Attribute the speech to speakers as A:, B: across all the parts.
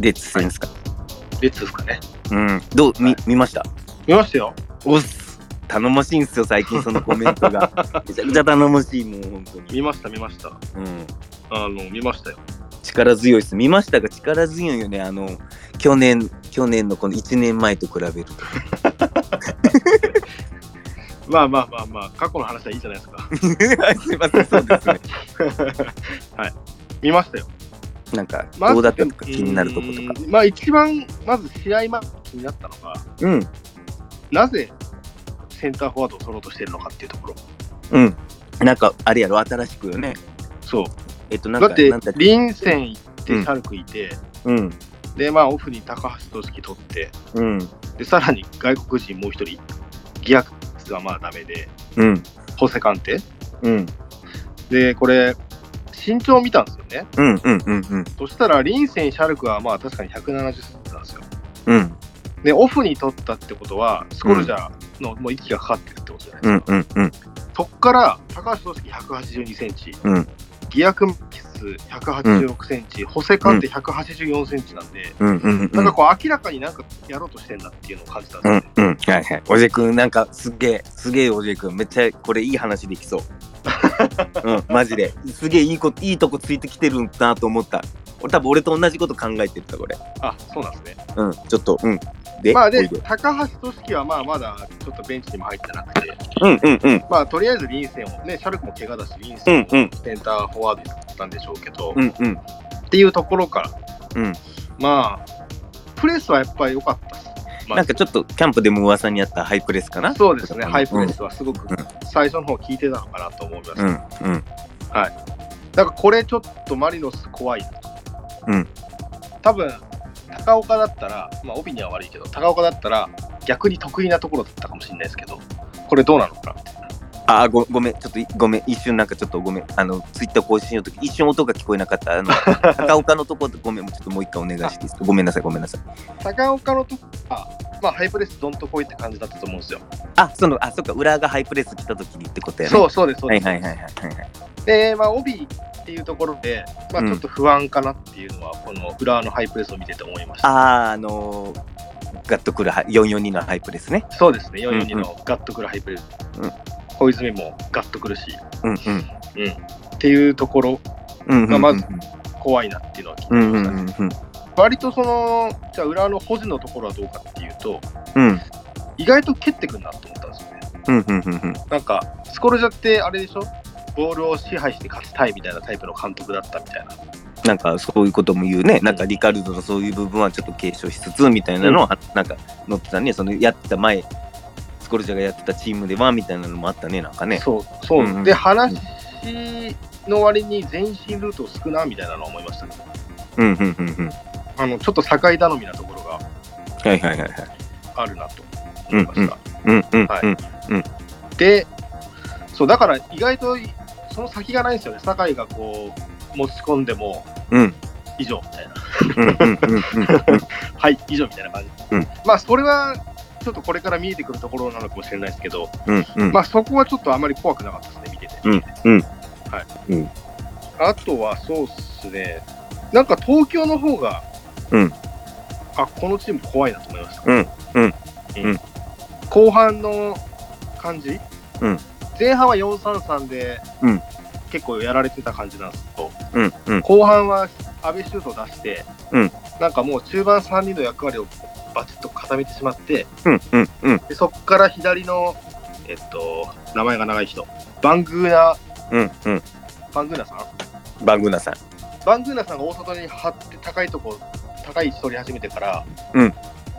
A: レッツ戦ですか？
B: レッツですかね。
A: うん。どう、み、見ました？
B: 見ましたよ。
A: おっす。頼もしいんすよ、最近そのコメントが。めちゃくちゃ頼もしい、もう本当に。
B: 見ました、見ました。
A: うん。
B: あの、見ましたよ。
A: 力強いです。見ましたが力強いよね。あの、去年、去年のこの1年前と比べると。
B: まあまあまあまあ、過去の話はいいじゃないですか。
A: は いすいません、そうですね。
B: はい。見ましたよ。
A: なんか、どうだったのか気になるとことか。
B: まあ一番、まず試合前に気になったのが、
A: うん。
B: なぜセンターフォワードを取ろうとしてるのかっていうところ。
A: うん。なんか、あれやろ、新しくよね。
B: そう。
A: えっと、なんか、
B: だって
A: なんだっ、け
B: リンセン行って、
A: うん
B: シャルクいて、
A: うん。
B: で、まあオフに高橋俊樹取って、
A: うん。
B: で、さらに外国人もう一人、ギアクスはまあダメで、
A: うん。
B: ホセカンテ。
A: うん。
B: で、これ、身長を見たんですよね。
A: うん。うん。うん。うん。
B: そしたら、リンセン、シャルクはまあ確かに170センチなんですよ。
A: うん。
B: で、オフに取ったってことは、スコルジャーのもう息がかかってるってことじゃないですか。
A: うん。うん。うん。
B: そっから、高橋俊樹182センチ、
A: うん。
B: ギアクンキス186センチ、ホセカンテ184センチなんで、
A: うん。うん。
B: なんかこう明らかになんかやろうとしてんだっていうのを感じたんですよね。
A: うん。うん。はいはい。おじくん、なんか、すげえ、すげえおじくん。めっちゃ、これいい話できそう。うん、マジで。すげえいいこ、いいとこついてきてるんだなと思った。俺多分俺と同じこと考えてた、これ。
B: あ、そうなんですね。
A: うん、ちょっと、うん。で、
B: まあで高橋俊樹はまあまだちょっとベンチにも入ってなくて、
A: うんうんうん。
B: まあとりあえずリンセンをね、シャルクも怪我だし、リンセンセンターフォワードだったんでしょうけど、
A: うんうん。
B: っていうところから、
A: うん。
B: まあ、プレスはやっぱり良かったです。まあ
A: なんかちょっとキャンプでも噂にあったハイプレスかな？
B: そうですね、
A: うん
B: ハイプレスはすごく
A: うん
B: 最初の方聞いてたのかなと思いました。
A: うんうん
B: なんかこれちょっとマリノス怖いな。
A: うん。
B: 多分、高岡だったら、まあ帯には悪いけど、高岡だったら逆に得意なところだったかもしれないですけど、これどうなのかなって。
A: あーごごめんちょっといごめん一瞬なんかちょっとごめん。あのツイッター更新の時一瞬音が聞こえなかった。あの 高岡のとこごめんちょっともう一回お願いしていいですか？ごめんなさいごめんなさい。
B: 高岡のとこは、まあハイプレスどんとこいって感じだったと思うんですよ。
A: あそのあそっか裏がハイプレス来た時にってことやね。
B: そうそうです、そうです。
A: はいはいはいはいはいはい。
B: で、まあ帯っていうところで、まあ
A: うん。
B: ちょっと不安かなっていうのは、この浦和のハイプレスを見てて思いました。
A: あーあのーガッとくるは442のハイプレスね。
B: そうですね、442
A: うんうん。
B: のガッとくるハイプレス。
A: うん
B: 小泉もガッとくるし、
A: うんうん。
B: うん。っていうところ、
A: うんうんうん
B: まず怖いなっていうのは聞いて
A: うん
B: ましたね。
A: うんうんうん。
B: 割とその、じゃあ裏の保持のところはどうかっていうと、
A: うん。
B: 意外と蹴ってくんなと思ったんですよね。
A: うんうんうんうん。
B: なんか、スコルジャってあれでしょ？ボールを支配して勝ちたいみたいなタイプの監督だったみたいな。
A: なんかそういうことも言うね、なんかリカルドのそういう部分はちょっと継承しつつみたいなのは、なんか載ってたね、そのやってた前、スコルジャがやってたチームではみたいなのもあったね、なんかね。
B: そう、そう。
A: うんうん
B: で、話の割に前進ルート少なみたいなのは思いましたね。
A: うんうんうんうん。
B: あの、ちょっと境頼みなところが
A: はいはいはいはい。
B: あるなと思いました。
A: うんうん
B: で、そう、だから意外とその先がないんですよね。酒井がこう、持ち込んでも
A: うん
B: 以上みたいな。
A: うんうんうんうん
B: はい、以上みたいな感じ。
A: うん
B: まあ、それはちょっとこれから見えてくるところなのかもしれないですけど、
A: うんうん。
B: まあ、そこはちょっとあまり怖くなかったですね、見てて。
A: うんうん。
B: あとはそうっすね、なんか東京の方が、
A: うん。
B: あこのチーム怖いなと思いました。
A: うんうん
B: うん。後半の感じ、
A: うん。
B: 前半は4-3-3で、
A: うん。
B: 結構やられてた感じなんですけど、
A: うんうん。
B: 後半は阿部シュートを出して、
A: うん。
B: なんかもう中盤3人の役割をバチッと固めてしまって、
A: うんうんうん。
B: でそこから左の、えっと、名前が長い人、バングーナ、
A: うんうん。
B: バングーナさん？
A: バングーナさん。
B: バングーナさんが大外に張って高いとこ、高い位置取り始めてから、
A: うん。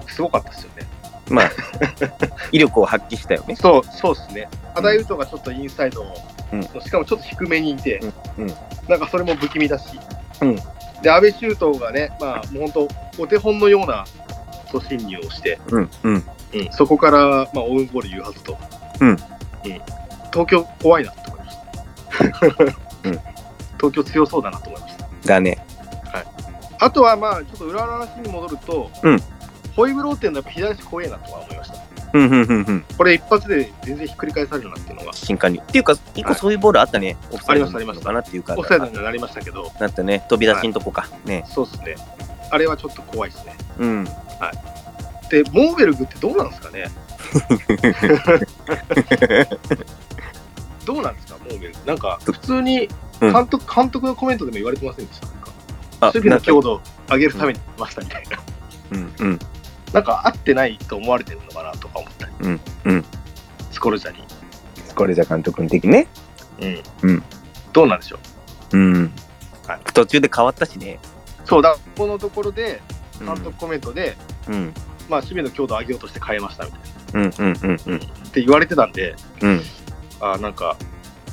B: すごかったですよね。
A: まあ、威力を発揮したよね。
B: そう、そうですね。アダイウトがちょっとインサイドを、
A: うん。
B: しかもちょっと低めにいて、
A: うん。うん。
B: なんかそれも不気味だし、
A: うん。
B: で、安倍周東がね、まあ、もう本当、お手本のような突進入をして、
A: うんうん
B: うん、そこから、まあ、オウンゴール言うはずと、
A: うん
B: 東京怖いなと思いました。
A: うん
B: 東京強そうだなと思いました。
A: だね。
B: あとは、まあ、ちょっと裏の話に戻ると、
A: うん
B: ホイブローテンのやっぱ左足怖えなとは思いました。
A: うんうんうんうん。
B: これ一発で全然ひっくり返されるなっていうのが、
A: 新加入。っていうか、一個そういうボールあったね。オフサイド
B: ありましたありました
A: かなっていうか。
B: オフサイドにはなりましたけど、
A: なったね。飛び出しんとこか。ね。
B: そうですね。あれはちょっと怖いですね。
A: うん。
B: で、モーベルグってどうなんですかね？どうなんですか、モーベルグ。なんか、普通に
A: うん
B: 監督、監督のコメントでも言われてませんでした？なんか
A: あ
B: 守備の強度を上げるためにましたみたいな。
A: うんうん。
B: なんか合ってないと思われてるのかなとか思ったり。
A: うんうん
B: スコルジャに。
A: これじゃ監督の的ね。
B: うん。
A: うん
B: どうなんでしょう？
A: うん
B: はい。
A: 途中で変わったしね。
B: そうだ、このところで、
A: うん
B: 監督コメントで、
A: うん。
B: まあ、守備の強度を上げようとして変えましたみたいな。
A: うんうんうんうん。
B: って言われてたんで、
A: うん
B: あーなんか、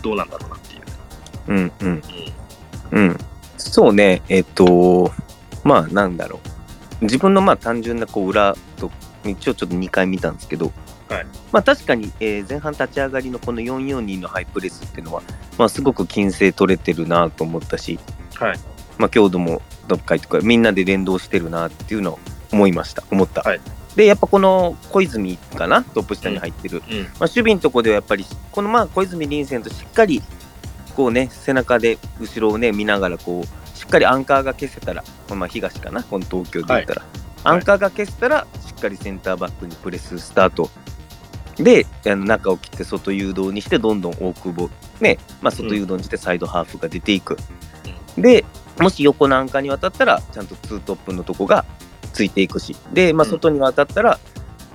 B: どうなんだろうなっていう。
A: うんうん
B: うん。
A: うん。そうね。えっと、まあなんだろう。自分のまあ単純なこう裏と、一応ちょっと2回見たんですけど、
B: はい
A: まあ確かに、えー前半立ち上がりのこの442のハイプレスっていうのは、まあすごく均整取れてるなと思ったし、
B: はい。
A: まあ強度もどっかいとかみんなで連動してるなっていうのを思いました。思った。
B: はい。
A: で、やっぱこの小泉かな？トップ下に入ってる。
B: うん。
A: まあ、守備のとこではやっぱりこのまあ小泉臨戦としっかりこうね背中で後ろをね見ながらこうしっかりアンカーが消せたらまあ東かな？この東京で言ったら、アンカーが消せたらしっかりセンターバックにプレススタート。であの中を切って外誘導にしてどんどん大久保ねまあ外誘導にしてサイドハーフが出ていく、でもし横のアンカーに渡ったらちゃんとツートップのとこがついていくし。で、まあ、
B: うん。
A: 外に渡ったら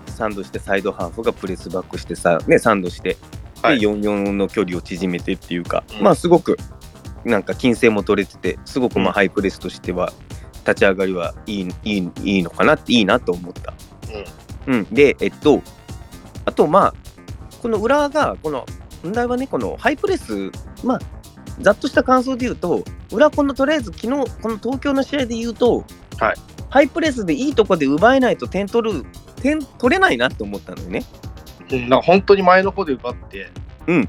A: サンドしてサイドハーフがプレスバックしてさ、ね、サンドしてで、
B: はい。
A: 44の距離を縮めてっていうか、
B: うん。
A: まあすごくなんか金星も取れててすごくま
B: うん。
A: あハイプレスとしては立ち上がりはいいいいいいのかなっていいなと思った。うん、でえっとあとまあこの裏がこの問題はねこのハイプレスまあざっとした感想で言うと裏このとりあえず昨日この東京の試合で言うと、
B: はい
A: ハイプレスでいいとこで奪えないと点取る点取れないなと思ったのよね。
B: うん。なんか本当に前の方で奪って、
A: うん。
B: っ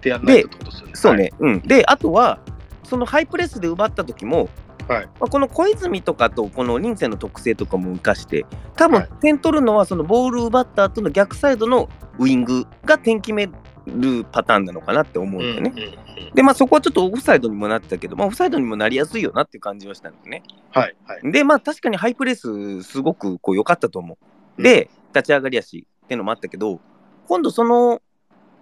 B: てやんないとってことですよね。
A: そうね、うん。で、あとは、そのハイプレスで奪った時も、
B: はい。
A: まあ、この小泉とかとこの臨戦の特性とかも生かして、多分
B: はい
A: 点取るのはそのボール奪った後の逆サイドのウイングが点決めるパターンなのかなって思うんだよね。で、まあそこはちょっとオフサイドにもなってたけど、まあオフサイドにもなりやすいよなっていう感じはしたんだよね。
B: はい。はい。
A: で、まあ確かにハイプレスすごくこう良かったと思う。で、立ち上がりやしっていうのもあったけど、今度その、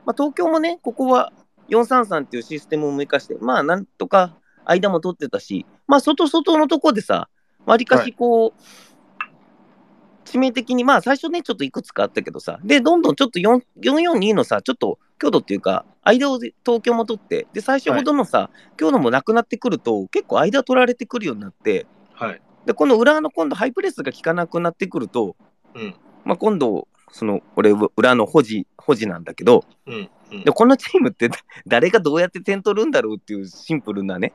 A: まあ、東京もね、ここは433っていうシステムを生かして、まあなんとか間も取ってたし、まあ外外のとこでさ、わりかしこう、致命的に、まあ最初ね、ちょっといくつかあったけどさ、で、どんどんちょっと4 442のさ、ちょっと強度っていうか、間を東京も取って、で、最初ほどのさ、強度もなくなってくると、結構間取られてくるようになって、
B: はい。
A: で、この裏の今度ハイプレスが効かなくなってくると、
B: うん。
A: まあ、今度、その、これ、裏の保持、保持なんだけど、
B: うん。うん
A: で、このチームって 誰がどうやって点取るんだろうっていうシンプルなね、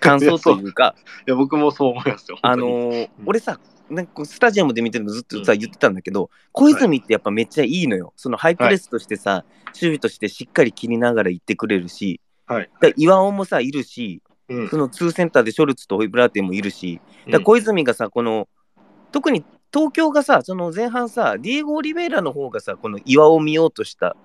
A: 感想というか、
B: いや、僕もそう思いますよ。
A: あのー
B: うん
A: 俺さ、なんかスタジアムで見てるのずっとさ、
B: うん
A: 言ってたんだけど、小泉ってやっぱめっちゃいいのよ。そのハイプレスとしてさ、守備としてしっかり切りながら行ってくれるし、
B: はい。
A: で岩尾もさ、いるし、
B: うん
A: そのツーセンターでショルツとホイブラーテンもいるし、だ小泉がさ、この、特に東京がさ、その前半さ、ディエゴ・オリベイラの方がさ、この岩を見ようとした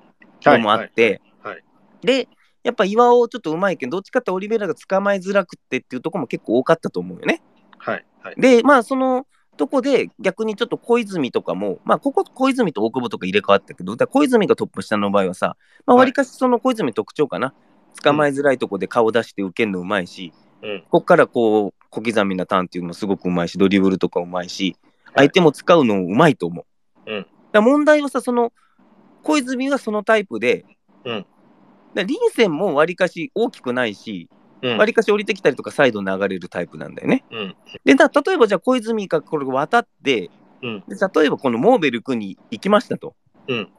A: のもあって、
B: はいはい
A: で、やっぱ岩尾ちょっとうまいけど、どっちかってオリベイラが捕まえづらくってっていうところも結構多かったと思うよね。
B: はい。はい。
A: で、まあ、そのとこで逆にちょっと小泉とかも、まあ、ここ小泉と大久保とか入れ替わったけど、だ小泉がトップ下の場合はさ、まあ、
B: はい
A: わりかしその小泉特徴かな。捕まえづらいとこで顔出して受けるのうまいし、
B: うん。
A: こっからこう、小刻みなターンっていうのもすごくうまいし、ドリブルとかうまいし、
B: はい
A: 相手も使うのうまいと思う。
B: うん
A: だ問題はさ、その、小泉はそのタイプで、
B: うん
A: だ臨戦もわりかし大きくないし、
B: うん
A: わりかし降りてきたりとかサイド流れるタイプなんだよね。
B: うん。
A: で、だ例えばじゃあ小泉がこれ渡って、
B: うん。
A: で例えばこのモーベル君に行きましたと、
B: うん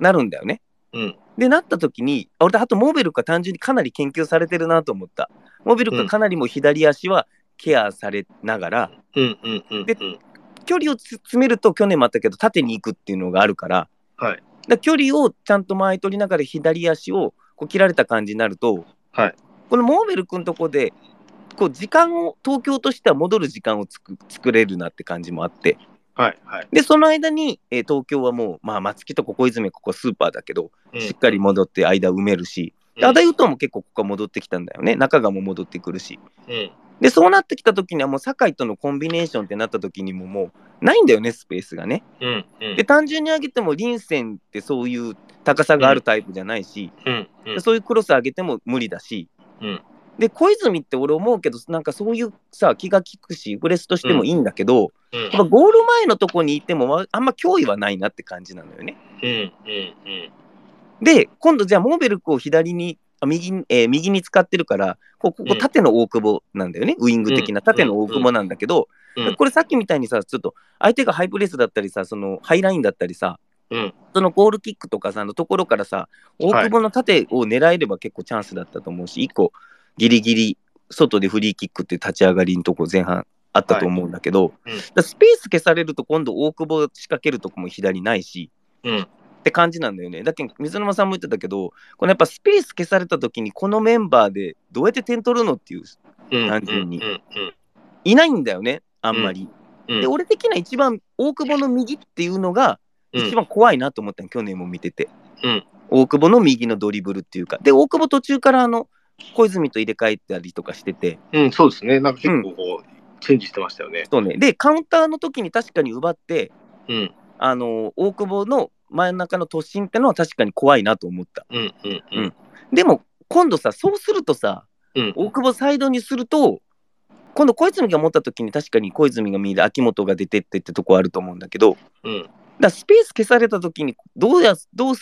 A: なるんだよね。
B: うん。
A: で、なった時に、あ俺、あとモーベルクが単純にかなり研究されてるなと思った。モーベルクがかなりもう左足はケアされながら。で距離をつ詰めると去年もあったけど、縦に行くっていうのがあるから、
B: はい。
A: だ距離をちゃんと前取りながら左足をこう切られた感じになると、
B: はい。
A: このモーベル君のとこで、こう時間を、東京としては戻る時間をつく作れるなって感じもあって、
B: はいはい。
A: で、その間に、えー東京はもう、まあ、松木とこ小泉、ここスーパーだけど、
B: うん
A: しっかり戻って間埋めるし、で
B: うん
A: アダユトも結構ここは戻ってきたんだよね。中川も戻ってくるし。
B: うん。
A: で、そうなってきた時にはもう酒井とのコンビネーションってなった時にももうないんだよね、スペースがね。
B: うん。うん
A: で、単純に上げても臨戦ってそういう高さがあるタイプじゃないし、
B: うん。うん。
A: そういうクロス上げても無理だし、
B: うん
A: で、小泉って俺思うけど、なんかそういうさ、気が利くし、ブレスとしてもいいんだけど、
B: うん。
A: やっぱゴール前のとこにいてもまあんま脅威はないなって感じなのよね。
B: うん。うん。うん。
A: で、今度じゃあモーベルクを左に、あ右にえー右に使ってるから、ここ縦の大久保なんだよね、ウイング的な縦の大久保なんだけど、
B: うん
A: これさっきみたいにさ、ちょっと相手がハイプレスだったりさ、そのハイラインだったりさ、
B: うん。
A: そのゴールキックとかさ、のところからさ、大久保の縦を狙えれば結構チャンスだったと思うし、一個ギリギリ外でフリーキックって立ち上がりのとこ前半あったと思うんだけど、
B: はいうん
A: スペース消されると今度大久保仕掛けるとこも左ないし、
B: うん。
A: って感じなんだよね。だけど水沼さんも言ってたけど、このやっぱスペース消された時にこのメンバーでどうやって点取るのっていう、
B: うん。
A: 単純に。いないんだよね、あんまり。
B: うん。
A: で、俺的な一番大久保の右っていうのが一番怖いなと思ったの、去年も見てて。
B: うん
A: 大久保の右のドリブルっていうか。で、大久保途中からあの小泉と入れ替えたりとかしてて、
B: うん、そうですね。なんか結構こう、チェンジしてましたよね。
A: そうね。で、カウンターの時に確かに奪って、
B: うん。
A: あの大久保の真ん中の突進ってのは確かに怖いなと思った。
B: うん。うん。うん。
A: でも今度さ、そうするとさ、
B: うん。
A: 大久保サイドにすると、今度小泉が持った時に確かに小泉が右で秋元が出てってってとこあると思うんだけど、
B: うん。
A: だスペース消された時にどうやどう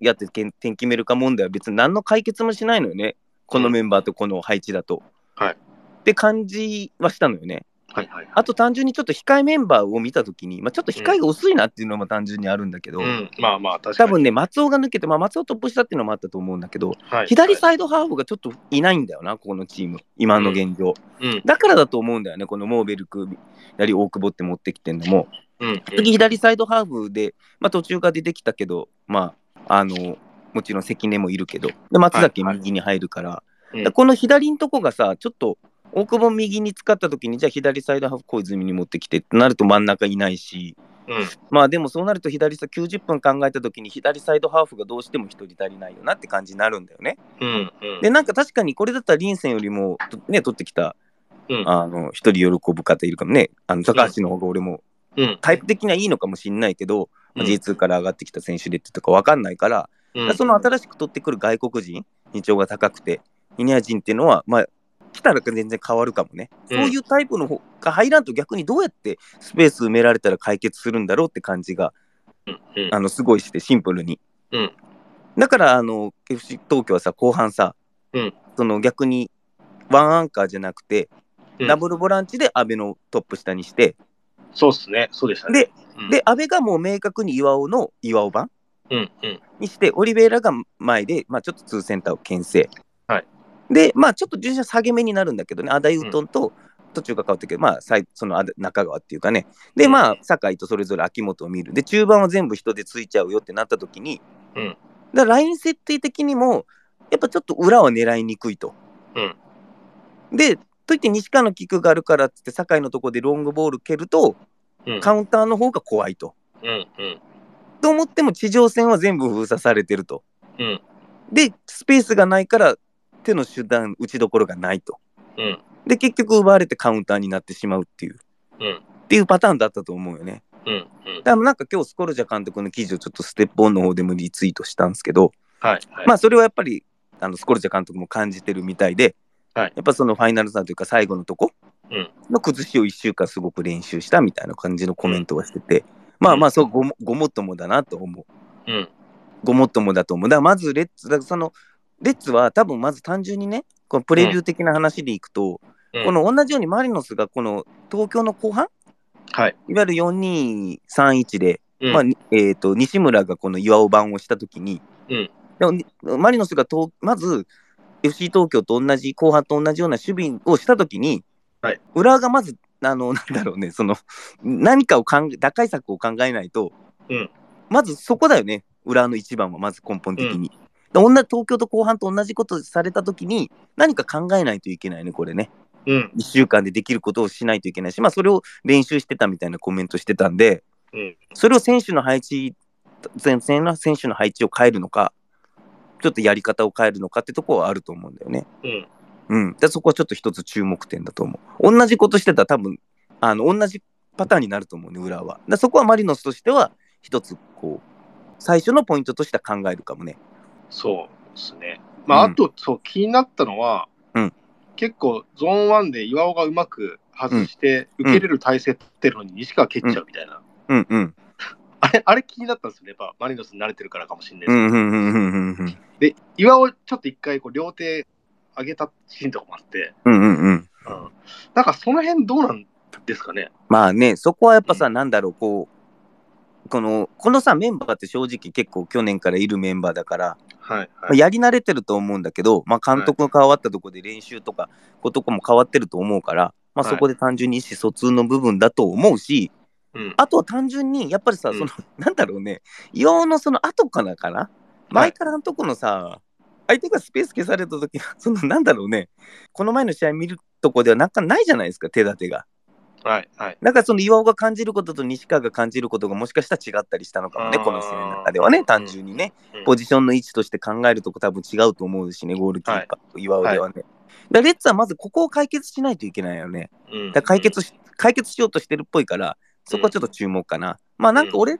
A: やって点点決めるか問題は別に何の解決もしないのよね。このメンバーとこの配置だと。
B: はい
A: って感じはしたのよね。
B: はいはい。
A: あと単純にちょっと控えメンバーを見た時に、まあ、ちょっと控えが薄いなっていうのも単純にあるんだけど、
B: うん。まあまあ、確かに。
A: 多分ね、松尾が抜けて、まあ、松尾トップしたっていうのもあったと思うんだけど、
B: はい、
A: 左サイドハーフがちょっといないんだよな、ここのチーム、今の現状。
B: うん。
A: だからだと思うんだよね、このモーベルクやり大久保って持ってきてんのも。
B: うん。
A: 次、左サイドハーフで、まあ、途中から出てきたけど、まあ、あの、もちろん関根もいるけど、で松崎右に入るから、この左のとこがさ、ちょっと大久保右に使った時に、じゃあ左サイドハーフ小泉に持ってきてってなると真ん中いないし、
B: うん。
A: まあでもそうなると左さ90分考えた時に左サイドハーフがどうしても1人足りないよなって感じになるんだよね。
B: うん。うん。
A: で、なんか確かにこれだったらリンセンよりも、とね、取ってきた、
B: うん
A: あの、一人喜ぶ方いるかもね。あの、高橋の方が俺も、
B: うん。
A: タイプ的にはいいのかもしんないけど、まあ
B: うん
A: J2 から上がってきた選手でってとか分かんないから、
B: うん。
A: その新しく取ってくる外国人、認知が高くて、イニア人っていうのは、まあ、来たら全然変わるかもね。
B: うん
A: そういうタイプの方が入らんと逆にどうやってスペース埋められたら解決するんだろうって感じが。あの、すごいして、シンプルに。
B: うん
A: だから、あの、FC 東京はさ、後半さ、
B: うん
A: その逆に、ワンアンカーじゃなくて、
B: うん
A: ダブルボランチで阿部のトップ下にして、
B: そうっすね。そうでしたね。
A: で、
B: うん、
A: で、阿部がもう明確に岩尾の岩尾版
B: うん。うん。
A: にして、オリベイラが前で、まあ、ちょっとツーセンターを牽制。
B: はい
A: で、まあ、ちょっと順車下げ目になるんだけどね、アダユートンと途中が変わってるけど、まあ、その中川っていうかね、で、
B: うん
A: まあ、酒井とそれぞれ秋元を見る。で、中盤は全部人でついちゃうよってなった時に、
B: うん
A: だライン設定的にも、やっぱちょっと裏は狙いにくいと。
B: うん
A: で、といって西川のキックがあるからっつって、酒井のとこでロングボール蹴ると、
B: うん。
A: カウンターの方が怖いと。
B: うん。うん。
A: と思っても地上戦は全部封鎖されてると。
B: うん。
A: で、スペースがないから手の手段、打ちどころがないと。
B: うん。
A: で、結局奪われてカウンターになってしまうっていう、
B: うん。
A: っていうパターンだったと思うよね。
B: うん。うん。
A: だからなんか今日スコルジャ監督の記事をちょっとステップオンの方でもリツイートしたんですけど、
B: はい。はい。
A: まあそれはやっぱりあのスコルジャ監督も感じてるみたいで、
B: はい
A: やっぱそのファイナルザーというか最後のとこ
B: うん
A: の崩しを1週間すごく練習したみたいな感じのコメントをしてて、まあまあそうごもごもっともだなと思う。
B: うん。
A: ごもっともだと思う。だからまずレッツ、だからそのレッツは多分まず単純にね、このプレビュー的な話でいくと、
B: うん
A: この同じようにマリノスがこの東京の後半、
B: はい。
A: いわゆる4231で、
B: うん
A: まあにえー、と西村がこの岩尾版をしたときに、
B: うん
A: でもにマリノスがとまず FC 東京と同じ後半と同じような守備をしたときに、
B: はい
A: 浦和がまずあのなんだろうねその何かを考え打開策を考えないと、
B: うん
A: まずそこだよね浦和の一番はまず根本的に。で同じ東京と後半と同じことされたときに何か考えないといけないねこれね。
B: うん。
A: 1週間でできることをしないといけないし、まあ、それを練習してたみたいなコメントしてたんで、
B: うん。
A: それを選手の配置、前線の選手の配置を変えるのか、ちょっとやり方を変えるのかってとこはあると思うんだよね。
B: うん。
A: うん。でそこはちょっと一つ注目点だと思う。同じことしてたら多分、あの、同じパターンになると思うね、裏は。だそこはマリノスとしては、一つ、こう、最初のポイントとしては考えるかもね。
B: そうですね。まあ、
A: うん
B: あと、そう、気になったのは、
A: うん
B: 結構、ゾーン1で岩尾がうまく外して、
A: ん
B: 受けれる体勢ってるのに西川蹴っちゃうみたいな。
A: うんうん。
B: あれ、あれ気になったんですよね。やっぱ、マリノスに慣れてるからかもしれないですけど。
A: うんうんうんうんうんうん。
B: で、岩尾ちょっと一回、こう、両手上げたシーンとかもあって、
A: うんうんうん。
B: うん。なんか、その辺どうなんですかね？
A: まあね、そこはやっぱさ、
B: うん
A: なんだろう、こう、この、このさ、メンバーって正直結構去年からいるメンバーだから、
B: はい、
A: ま
B: はい。
A: あやり慣れてると思うんだけど、まあ監督が変わったところで練習とか、ことかも変わってると思うから、まあ
B: はい
A: そこで単純に意思疎通の部分だと思うし、
B: うん。
A: あとは単純に、やっぱりさ、
B: うん。
A: その、なんだろうね、岩尾のその後からかな、前からのとこのさ、相手がスペース消された時の、その、なんだろうね、この前の試合見るとこではなんかないじゃないですか、手立てが。
B: はい、はい。
A: だからその岩尾が感じることと西川が感じることがもしかしたら違ったりしたのかもね、この試合の中ではね、単純にね、
B: うん。
A: ポジションの位置として考えるとこ多分違うと思うしね、ゴールキーパーと岩尾ではね。だからレッツはまずここを解決しないといけないよね。
B: うん。
A: だ解決し、解決しようとしてるっぽいから、そこはちょっと注目かな。まあなんか俺、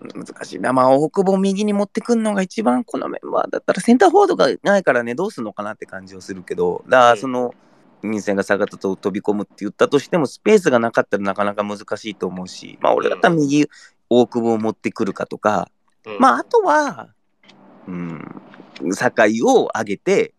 A: 難しい。な。まあ大久保を右に持ってくんのが一番このメンバーだったら、センターフォワードがないからね、どうすんのかなって感じをするけど、だからその、民生が下がったと飛び込むって言ったとしても、スペースがなかったらなかなか難しいと思うし、まあ俺だったら右、大久保を持ってくるかとか、
B: うん。
A: まああとは、うん、酒井を上げて、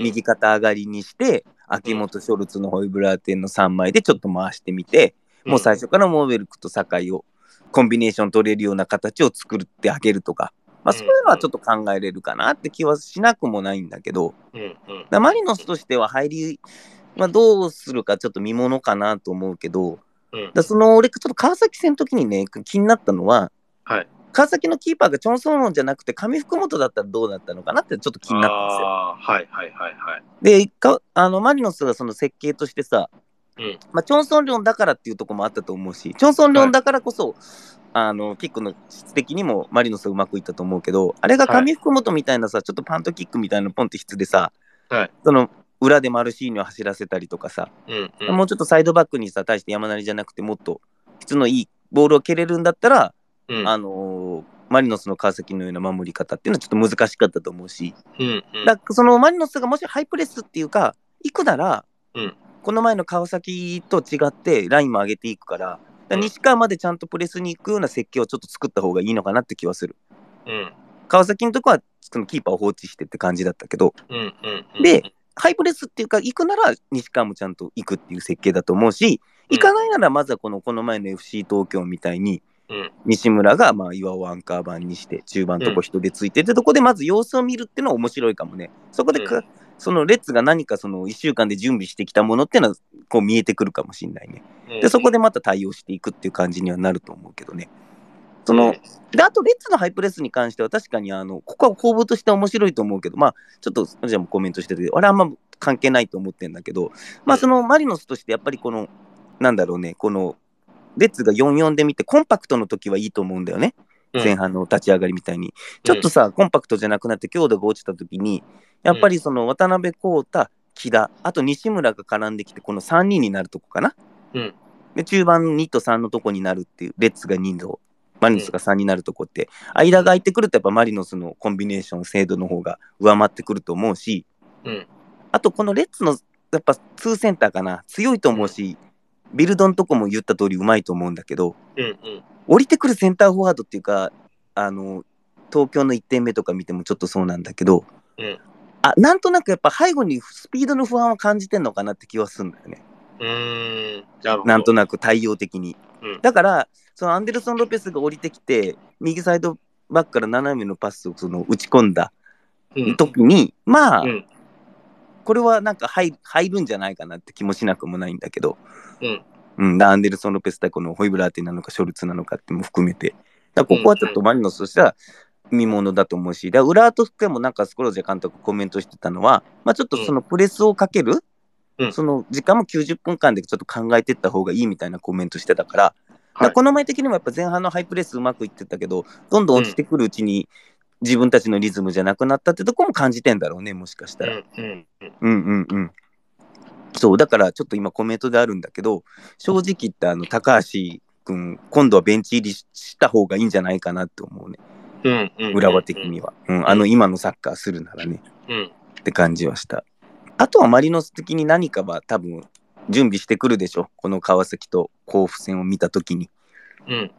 A: 右肩上がりにして、秋元ショルツのホイブラーテンの3枚でちょっと回してみて、もう最初からモーベルクと酒井をコンビネーション取れるような形を作ってあげるとか、まあ、そういうのはちょっと考えれるかなって気はしなくもないんだけど、
B: う
A: マリノスとしては入り、まあ、どうするかちょっと見ものかなと思うけど、
B: うん。
A: だその俺ちょっと川崎戦の時にね気になったのは、
B: はい。
A: 川崎のキーパーがチョン・ソンロンじゃなくて上福本だったらどうだったのかなってちょっと気になったんですよ。
B: はいはいはいはい。
A: でかあのマリノスがその設計としてさ、
B: うん。
A: まあ、チョンソンリョンだからっていうところもあったと思うしチョンソンリョンだからこそ、あのキックの質的にもマリノスはうまくいったと思うけどあれが上福本みたいなさ、ちょっとパントキックみたいなポンって質でさ、
B: はい。
A: その裏でマルシーニョを走らせたりとかさ、
B: うんうん。
A: もうちょっとサイドバックにさ対して山なりじゃなくてもっと質のいいボールを蹴れるんだったら、
B: うん。
A: あのーマリノスの川崎のような守り方っていうのはちょっと難しかったと思うし、
B: うんうん。
A: だそのマリノスがもしハイプレスっていうか、行くなら、
B: うん
A: この前の川崎と違ってラインも上げていくから、だから
B: うん。
A: 西川までちゃんとプレスに行くような設計をちょっと作った方がいいのかなって気はする。
B: うん。
A: 川崎のとこはそのキーパーを放置してって感じだったけど、
B: うんうんうん。
A: でハイプレスっていうか、行くなら西川もちゃんと行くっていう設計だと思うし、行かないならまずはこのこの前の FC 東京みたいに、
B: うん
A: 西村がまあ岩尾アンカー版にして中盤とこ人でついててとこでまず様子を見るっていうのは面白いかもね。そこでか、
B: うん
A: そのレッツが何かその1週間で準備してきたものっていうのはこう見えてくるかもしれないね。
B: うん。
A: でそこでまた対応していくっていう感じにはなると思うけどね。その、であとレッツのハイプレスに関しては確かにあのここは攻防として面白いと思うけどまあちょっとじゃあもうコメントしてて俺はあんま関係ないと思ってんだけどまあそのマリノスとしてやっぱりこのなんだろうねこのレッツが4-4で見てコンパクトの時はいいと思うんだよね。
B: うん
A: 前半の立ち上がりみたいに、ちょっとさ、コンパクトじゃなくなって強度が落ちた時にやっぱりその渡辺浩太木田あと西村が絡んできてこの3人になるとこかな、
B: うん。
A: で中盤2と3のとこになるっていうレッツが2度マリノスが3になるとこって、間が空いてくるとやっぱマリノスのコンビネーション精度の方が上回ってくると思うし
B: うん。
A: あとこのレッツのやっぱ2センターかな強いと思うし、ビルドのとこも言った通りうまいと思うんだけど
B: うんうん。
A: 降りてくるセンターフォワードっていうかあの東京の1点目とか見てもちょっとそうなんだけど、
B: うん。
A: あなんとなくやっぱ背後にスピードの不安を感じてんのかなって気はするんだよね。
B: うーん。な
A: んとなく対応的に、
B: うん。
A: だからそのアンデルソン・ロペスが降りてきて右サイドバックから斜めのパスをその打ち込んだ
B: うん。
A: 時に、まあ、
B: うん。
A: これはなんか入入るんじゃないかなって気もしなくもないんだけど、
B: うん。
A: うん、アンデルソン・ロペス対このホイブラーテンなのかショルツなのかっても含めて、だここはちょっとマリノスとしては見ものだと思うし、だから浦和と福山もなんかスコロジャ監督コメントしてたのは、まあ、ちょっとそのプレスをかける、
B: うん。
A: その時間も90分間でちょっと考えてった方がいいみたいなコメントしてたから、だから
B: はい。
A: この前的にもやっぱ前半のハイプレスうまくいってたけど、どんどん落ちてくるうちに自分たちのリズムじゃなくなったってとこも感じてんだろうね、もしかしたら。
B: うん。うん。うん。
A: うんうんうん。そう、だからちょっと今コメントであるんだけど、正直言ってあの高橋君、今度はベンチ入りした方がいいんじゃないかなって思うね、
B: うんうん。
A: 浦和的には。うん、あの今のサッカーするならね、
B: うん。
A: って感じはした。あとはマリノス的に何かは多分準備してくるでしょ、この川崎と甲府戦を見たときに。
B: うん。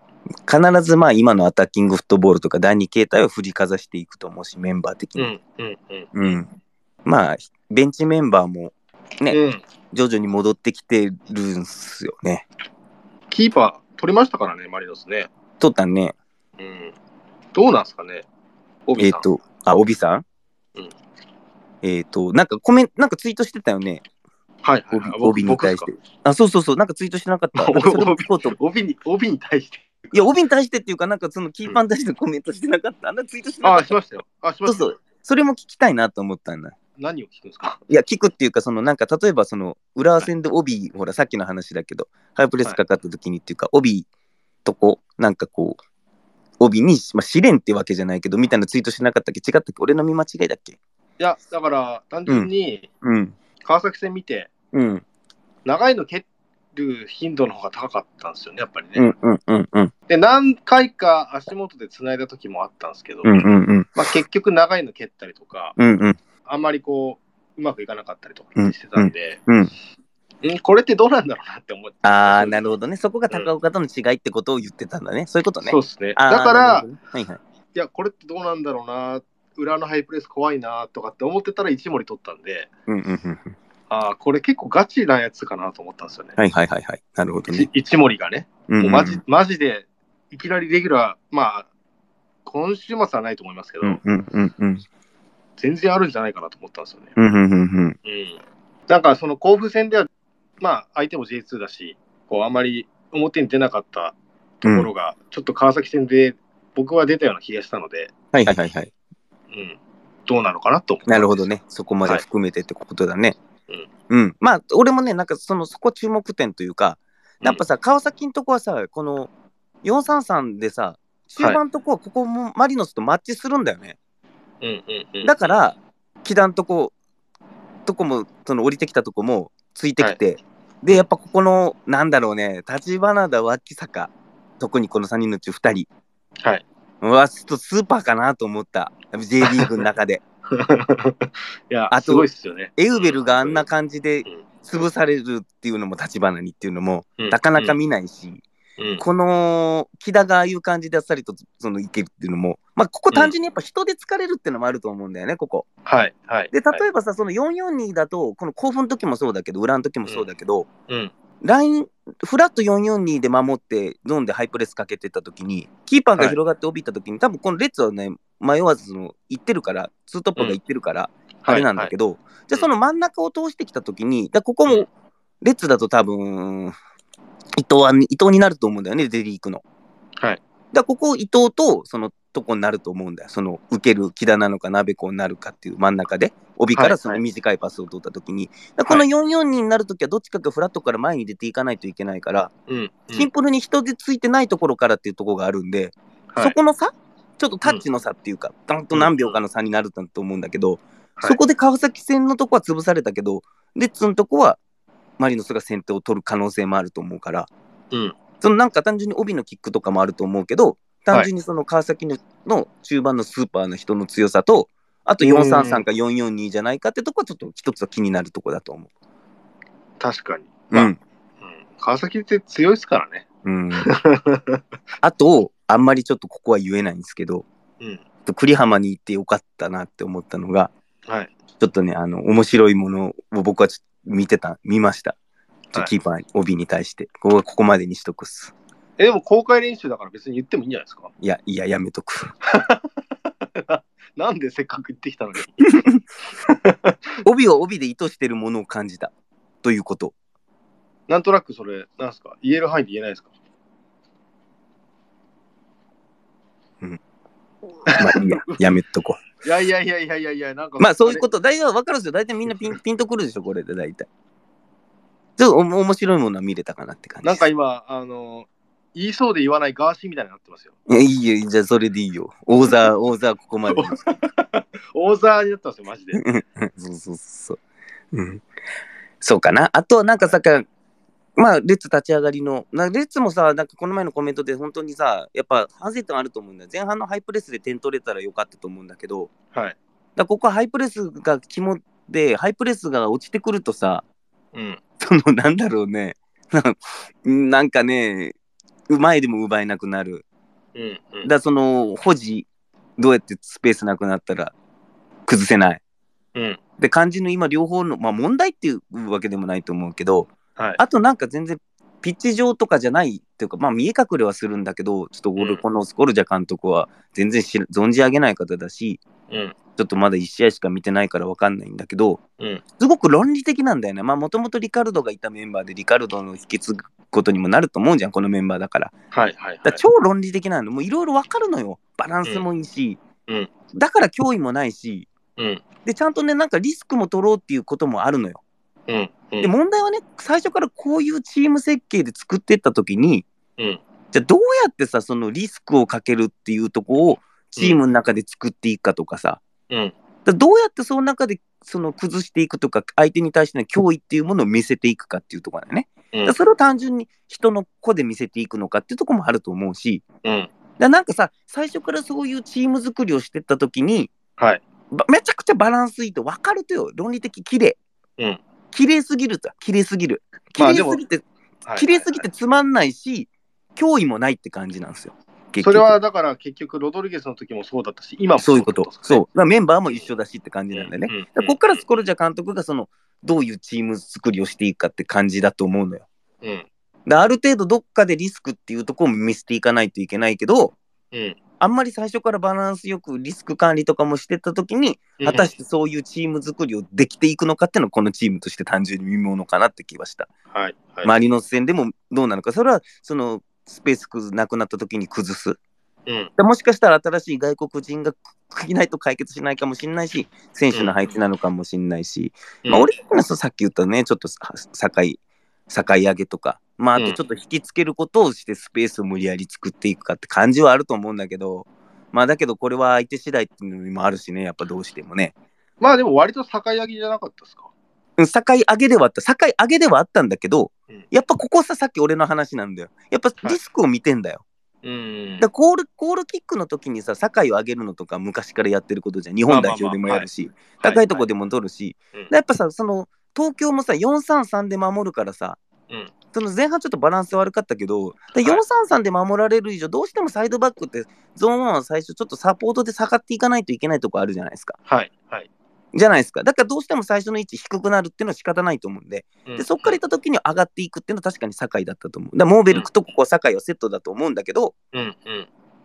A: 必ずまあ今のアタッキングフットボールとか第二形態を振りかざしていくと思うし、メンバー的に。
B: うん。うん。うん。
A: うん。まあ、ベンチメンバーもね、
B: うん。
A: 徐々に戻ってきてるんすよね。
B: キーパー取りましたからね、マリノスね。
A: とったね、
B: うん。どうなんすかね。
A: えっ、と、あ、帯さん？
B: うん
A: えっ、と、なんかコメント、なんかツイートしてたよね、
B: はいはい
A: 帯に対して。あ、そうそうそう、なんかツイートしてなかった。
B: 帯に、帯に対して。
A: いや、帯に対してっていうか、なんかそのキーパーに対してコメントしてなかった。あんなツイートしてなか
B: ああ、
A: った。
B: しましたよ。あ、しましたよ。
A: そうそう。それも聞きたいなと思ったんだ。
B: 何を聞くんですか？
A: いや、聞くっていうか、そのなんか例えばその浦和戦で帯、ほら、さっきの話だけど、ハイプレスかかった時にっていうか、帯とこ、なんかこう、帯に、まあ、試練ってわけじゃないけど、みたいなツイートしなかったっけ？違ったっけ？俺の見間違いだっけ？
B: いや、だから、単純に
A: うん。
B: 川崎戦見て、
A: うん。
B: 長いの蹴る頻度の方が高かったんですよね、やっぱりね。
A: うんうんうんうん。
B: で、何回か足元で繋いだ時もあったんですけど、
A: うんうんうん。
B: まあ、結局長いの蹴ったりとか、
A: うんうん。
B: あんまりこう、うまくいかなかったりとかしてたんで、
A: うん。
B: うんこれってどうなんだろうなって思って。
A: ああ、なるほどね。そこが高岡との違いってことを言ってたんだね。そういうことね。
B: そうですね。だから、
A: ねはいはい。
B: いや、これってどうなんだろうな、裏のハイプレス怖いなとかって思ってたら一森取ったんで、
A: うんうんうんうん。
B: ああ、これ結構ガチなやつかなと思ったんですよね。
A: はいはいはいはい。なるほどね
B: 一。一森がね、
A: うんうん
B: もうマジマジでいきなりレギュラー、まあ、今週末はないと思いますけど、
A: うんうんうんうん。
B: 全然あるんじゃないかなと思ったんですよね。
A: うんうんうんうん。
B: うん、なんかその甲府戦では、まあ、相手も J2 だし、こうあまり表に出なかったところが、ちょっと川崎戦で僕は出たような気がしたので、
A: はいはいはいはい。
B: うん、どうなのかなと
A: なるほど。ね。そこまで含めてってことだね。
B: はい
A: うん。まあ、俺もね、なんかその、そこ注目点というか、やっぱさ、川崎のとこはさ、この433でさ、終盤のとこはここもマリノスとマッチするんだよね。
B: うんうんうん、
A: だから、木段とこ、とこも、その降りてきたとこもついてきて、で、やっぱここの、なんだろうね、立花田脇坂、特にこの3人のうち2人、
B: はい。
A: うわ、ちょっとスーパーかなと思った。J リーグの中で。
B: いや、
A: あと
B: すごいっすよね。
A: エウベルがあんな感じで
B: うん
A: 潰されるっていうのも立花にっていうのも
B: うん
A: なかなか見ないし、
B: うん。
A: この木田がああいう感じであっさりとそのいけるっていうのも、まあ、ここ単純にやっぱ人で疲れるっていうのもあると思うんだよね、ここ。
B: はいはい。
A: で、例えばさ、その442だと、この興奮の時もそうだけど、裏の時もそうだけど、
B: うん。
A: ライン、フラット442で守って、ゾーンでハイプレスかけてった時に、キーパーが広がって帯びた時に、多分この列はね、迷わずその行ってるから、ツートップが行ってるから、あれなんだけ
B: ど。
A: ど、じゃあその真ん中を通してきたときに、だここも列だと多分、伊藤は伊藤になると思うんだよね、デリークの。
B: はい。
A: だここ伊藤とそのとこになると思うんだよ。その受ける木田なのか鍋子になるかっていう真ん中で、帯か
B: はい
A: らその短いパスを取ったときに、だこの442になるときはどっちかがフラットから前に出ていかないといけないから、
B: うん。
A: シンプルに人でついてないところからっていうところがあるんで、
B: はい
A: そこの差ちょっとタッチの差っていうか、どんと何秒かの差になるんだと思うんだけど、
B: はい
A: そこで川崎戦のとこは潰されたけど、レッツのとこはマリノスが先手を取る可能性もあると思うから、
B: うん。
A: そのなんか単純に帯のキックとかもあると思うけど、単純にその川崎のの中盤のスーパーの人の強さと、あと433か442じゃないかってとこはちょっと一つは気になるとこだと思
B: 確かに。
A: う。
B: まあ
A: うん。
B: 川崎って強いですからね。
A: うん、あと、あんまりちょっとここは言えないんですけど、
B: うん。
A: 栗浜に行ってよかったなって思ったのが、
B: はい。
A: ちょっとね、あの、面白いものを僕はちょっと見てた、見ました。
B: はい
A: キーパーに、帯に対して。ここはここまでにしとくっす。
B: え、でも公開練習だから別に言ってもいいんじゃないですか？
A: いや、いや、やめとく。
B: なんでせっかく行ってきたのに。
A: 帯を帯で意図してるものを感じた。ということ。
B: なんとなくそれ、なんすか？言える範囲で言えないですか？
A: まあいいや、やめとこ
B: いやいやいやいやいやいや、なんか。
A: う。まあそういうこと、大体わかるんですよ。大体みんなピン ピンとくるでしょ、これで大体。ちょっとお面白いものは見れたかなって感じ。
B: なんか今、あの、言いそうで言わないガーシーみたいになってますよ。
A: いやいいよ、じゃあそれでいいよ。大座、大座ここまで。
B: 大沢になってますよ、マジで。
A: そうそうそう。うん。そうかな。あと、なんかさっき、まあ、レッツ立ち上がりの、なレッツもさ、なんかこの前のコメントで本当にさ、やっぱ反省点あると思うんだよ。前半のハイプレスで点取れたらよかったと思うんだけど、
B: はい。
A: だここはハイプレスが肝で、ハイプレスが落ちてくるとさ、
B: うん。
A: そのなんだろうね、なんかね、うまいでも奪えなくなる。
B: うん。うん
A: だその保持、どうやってスペースなくなったら崩せない。
B: うん。
A: で、肝心の今両方の、まあ問題っていうわけでもないと思うけど、
B: はい。
A: あとなんか全然ピッチ上とかじゃないっていうか、まあ見え隠れはするんだけど、ちょっと俺、
B: うん
A: このスコルジャ監督は全然存じ上げない方だし、
B: うん。
A: ちょっとまだ1試合しか見てないから分かんないんだけど、
B: うん。
A: すごく論理的なんだよね。まあもともとリカルドがいたメンバーでリカルドの引き継ぐことにもなると思うじゃん、このメンバーだから。
B: はい。はい。
A: だから超論理的なの。もういろいろ分かるのよ。バランスもいいし、
B: うんうん
A: だから脅威もないし、
B: うん。
A: で、ちゃんとね、なんかリスクも取ろうっていうこともあるのよ。
B: うん。うん。
A: で、問題はね、最初からこういうチーム設計で作っていったときに、
B: うん。
A: じゃあどうやってさ、そのリスクをかけるっていうとこをチームの中で作っていくかとかさ、
B: うん。
A: だどうやってその中でその崩していくとか、相手に対しての脅威っていうものを見せていくかっていうところだよね。
B: うん
A: だそれを単純に人の子で見せていくのかっていうところもあると思うし、
B: うん。
A: だなんかさ、最初からそういうチーム作りをしてったときに、
B: はい。
A: ばめちゃくちゃバランスいいと分かるとよ、論理的、綺麗
B: うん。
A: 綺麗すぎると、綺麗すぎる。綺
B: まあでも
A: 麗すぎて、
B: はい
A: 綺麗すぎてつまんないし、脅威もないって感じなんですよ。
B: それはだから結局ロドリゲスの時もそうだったし、今も
A: そういうこと。そう。メンバーも一緒だしって感じなんだよね。
B: うん
A: だからここからスコルジャ監督がその、どういうチーム作りをしていくかって感じだと思うのよ。
B: うん。
A: である程度どっかでリスクっていうところも見せていかないといけないけど、
B: うん。
A: あんまり最初からバランスよくリスク管理とかもしてった時に、果たしてそういうチーム作りをできていくのかっていうのはこのチームとして単純に見ものかなって気はした。
B: はい。はい。
A: マリノス戦でもどうなのか、それはそのスペースくなくなった時に崩す。
B: うん。
A: でもしかしたら新しい外国人がいないと解決しないかもしれないし、選手の配置なのかもしれないし、まあ、俺的にはさっき言ったね、ちょっとさ境、境上げとか、まあ、あとちょっと引きつけることをしてスペースを無理やり作っていくかって感じはあると思うんだけど、まあだけどこれは相手次第っていうのにもあるしね、やっぱどうしてもね。
B: まあでも割と境上げじゃなかったですか？
A: うん境上げではあった、境上げではあったんだけど、
B: うん
A: やっぱここさ、さっき俺の話なんだよ。やっぱリスクを見てんだよ。
B: うん
A: だからゴールゴールキックの時にさ、境を上げるのとか昔からやってることじゃん。日本代表でもやるし、高いとこでも取るし、
B: はい
A: でやっぱさ、その東京もさ、4-3-3で守るからさ、
B: うん
A: その前半ちょっとバランス悪かったけど、で
B: はい
A: 4-3-3で守られる以上、どうしてもサイドバックってゾーン1は最初ちょっとサポートで下がっていかないといけないとこあるじゃないですか。
B: はい。はい。
A: じゃないですか。だからどうしても最初の位置低くなるっていうのは仕方ないと思うんで、でそこから行った時に上がっていくっていうのは確かに堺だったと思う。だモーベルクとここは堺はセットだと思うんだけど、
B: うん。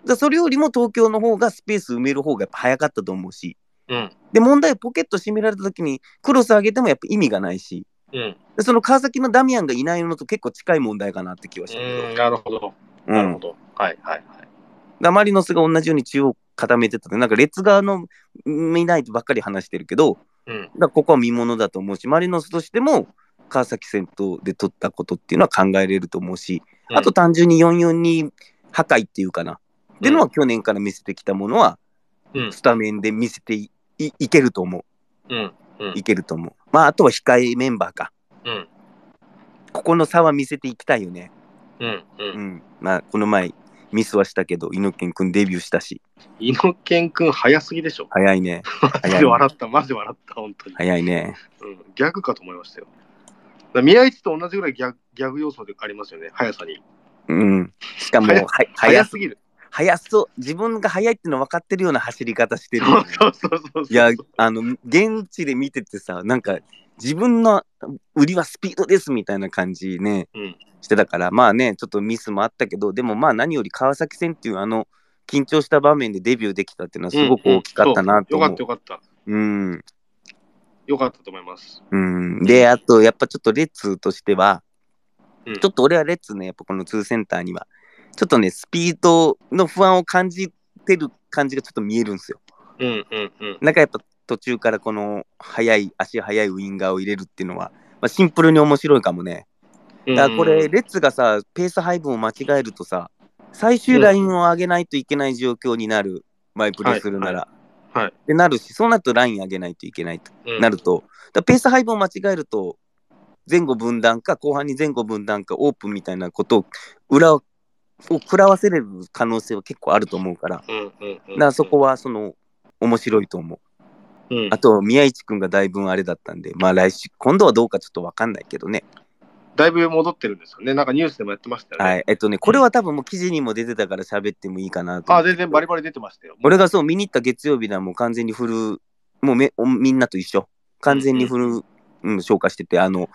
B: うん。
A: それよりも東京の方がスペース埋める方がやっぱ早かったと思うし、
B: うん。
A: で、問題はポケット閉められた時にクロス上げてもやっぱ意味がないし、
B: うん。
A: でその川崎のダミアンがいないのと結構近い問題かなって気はしたけ
B: うん。
A: ど、
B: なるほど。
A: うん。
B: なるほど。はい。はい。はい。
A: だマリノスが同じように中央固めてたなんか列側の見ないとばっかり話してるけど、
B: うん。
A: だここは見ものだと思うし、マリノスとしても川崎戦闘で取ったことっていうのは考えれると思うし、あと単純に442破壊っていうかな、っていうのは去年から見せてきたものは、
B: うん。
A: スタメンで見せていいいけると思
B: うん。うん
A: う。いけると思う。まあ、あとは控えメンバーか。
B: うん。
A: ここの差は見せていきたいよね。
B: うん。う。
A: うんん。まあ、この前、ミスはしたけど、猪木くんデビューしたし、
B: 猪木くん早すぎでしょ。
A: 早いね。
B: マジで笑った。マジで笑った。本当に。
A: 早いね。
B: うん。ギャグかと思いましたよ。宮市と同じぐらいギャギャグ要素でありますよね。速さに。
A: うん。しかも、
B: 早
A: は早
B: 早すぎる。
A: 早そう。自分が早いっての分かってるような走り方してるよね、
B: そうそうそうそう。
A: いや、あの、現地で見ててさ、なんか、自分の売りはスピードですみたいな感じね、
B: うん
A: してたから、まあね、ちょっとミスもあったけど、でもまあ何より川崎戦っていうあの、緊張した場面でデビューできたっていうのはすごく大きかったなと
B: うんうん
A: 思う。
B: そうよかったよかった。
A: うん。
B: よかったと思います。
A: うん。で、あと、やっぱちょっとレッツとしては、
B: うん
A: ちょっと俺はレッツね、やっぱこの2センターには、ちょっとね、スピードの不安を感じてる感じがちょっと見えるんですよ。
B: うんうんうん。
A: なんかやっぱ途中からこの速い、足速いウインガーを入れるっていうのは、まあ、シンプルに面白いかもね。
B: うん
A: だからこれ、レッツがさ、ペース配分を間違えるとさ、最終ラインを上げないといけない状況になる、マイプレーするなら。
B: はいはい
A: でなるし、そうなるとライン上げないといけないと
B: うん
A: なると、だペース配分を間違えると、前後分断か、後半に前後分断か、オープンみたいなことを、裏を食らわせれる可能性は結構あると思うから、だか
B: うんうんうん
A: らそこは、その、面白いと思う。
B: うん
A: あと、宮市くんがだいぶあれだったんで、まあ来週、今度はどうかちょっとわかんないけどね。
B: だいぶ戻ってるんですよね。なんかニュースでもやってましたよね。
A: はい。えっとね、これは多分もう記事にも出てたから喋ってもいいかなと思
B: あ。全然バリバリ出てましたよ。
A: 俺がそう見に行った月曜日ではもう完全にフル、もうめおみんなと一緒。完全にフル、うん、消化してて、あの、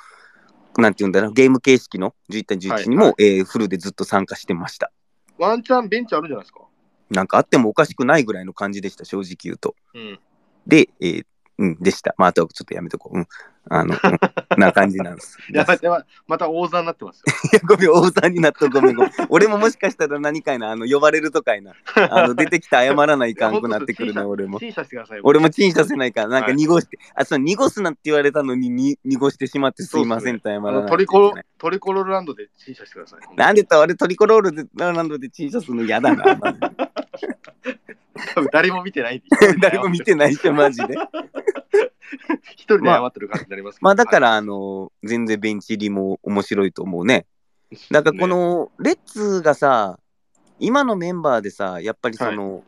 A: なんていうんだろう、ゲーム形式の11対11にも、
B: はい
A: えーフルでずっと参加してました。
B: ワンチャンベンチあるんじゃないですか。
A: なんかあってもおかしくないぐらいの感じでした、正直言うと。
B: うん。
A: で、えーうん、でした。まあ、あとはちょっとやめとこう。うん。あの、うん、な感じなんです。
B: い やばいまた大座になってますよ。
A: いや、ごめん、大さんになっとごめんごめん。俺ももしかしたら何かいな、あの、呼ばれるとかいな。あの、出てきて謝らないかんくなってくるね、俺も。
B: 審査してください。
A: 俺もチンさせないから、なんか
B: はい
A: 濁して、あ、そう、濁すなって言われたのにに濁してしまってすいませんと謝ら
B: あ
A: ないといけない。
B: のトリコロトリコロールランドで審査してください。
A: なんで言ったら俺トリコロールで、なんでチンさすの嫌だな。
B: 多分誰も見てない。
A: 誰も見てないし、マジで。
B: 一人で謝ってる感じになりますけど。
A: まあだから、あの、全然ベンチ入りも面白いと思うね。だからこの、レッツがさ、今のメンバーでさ、やっぱりその、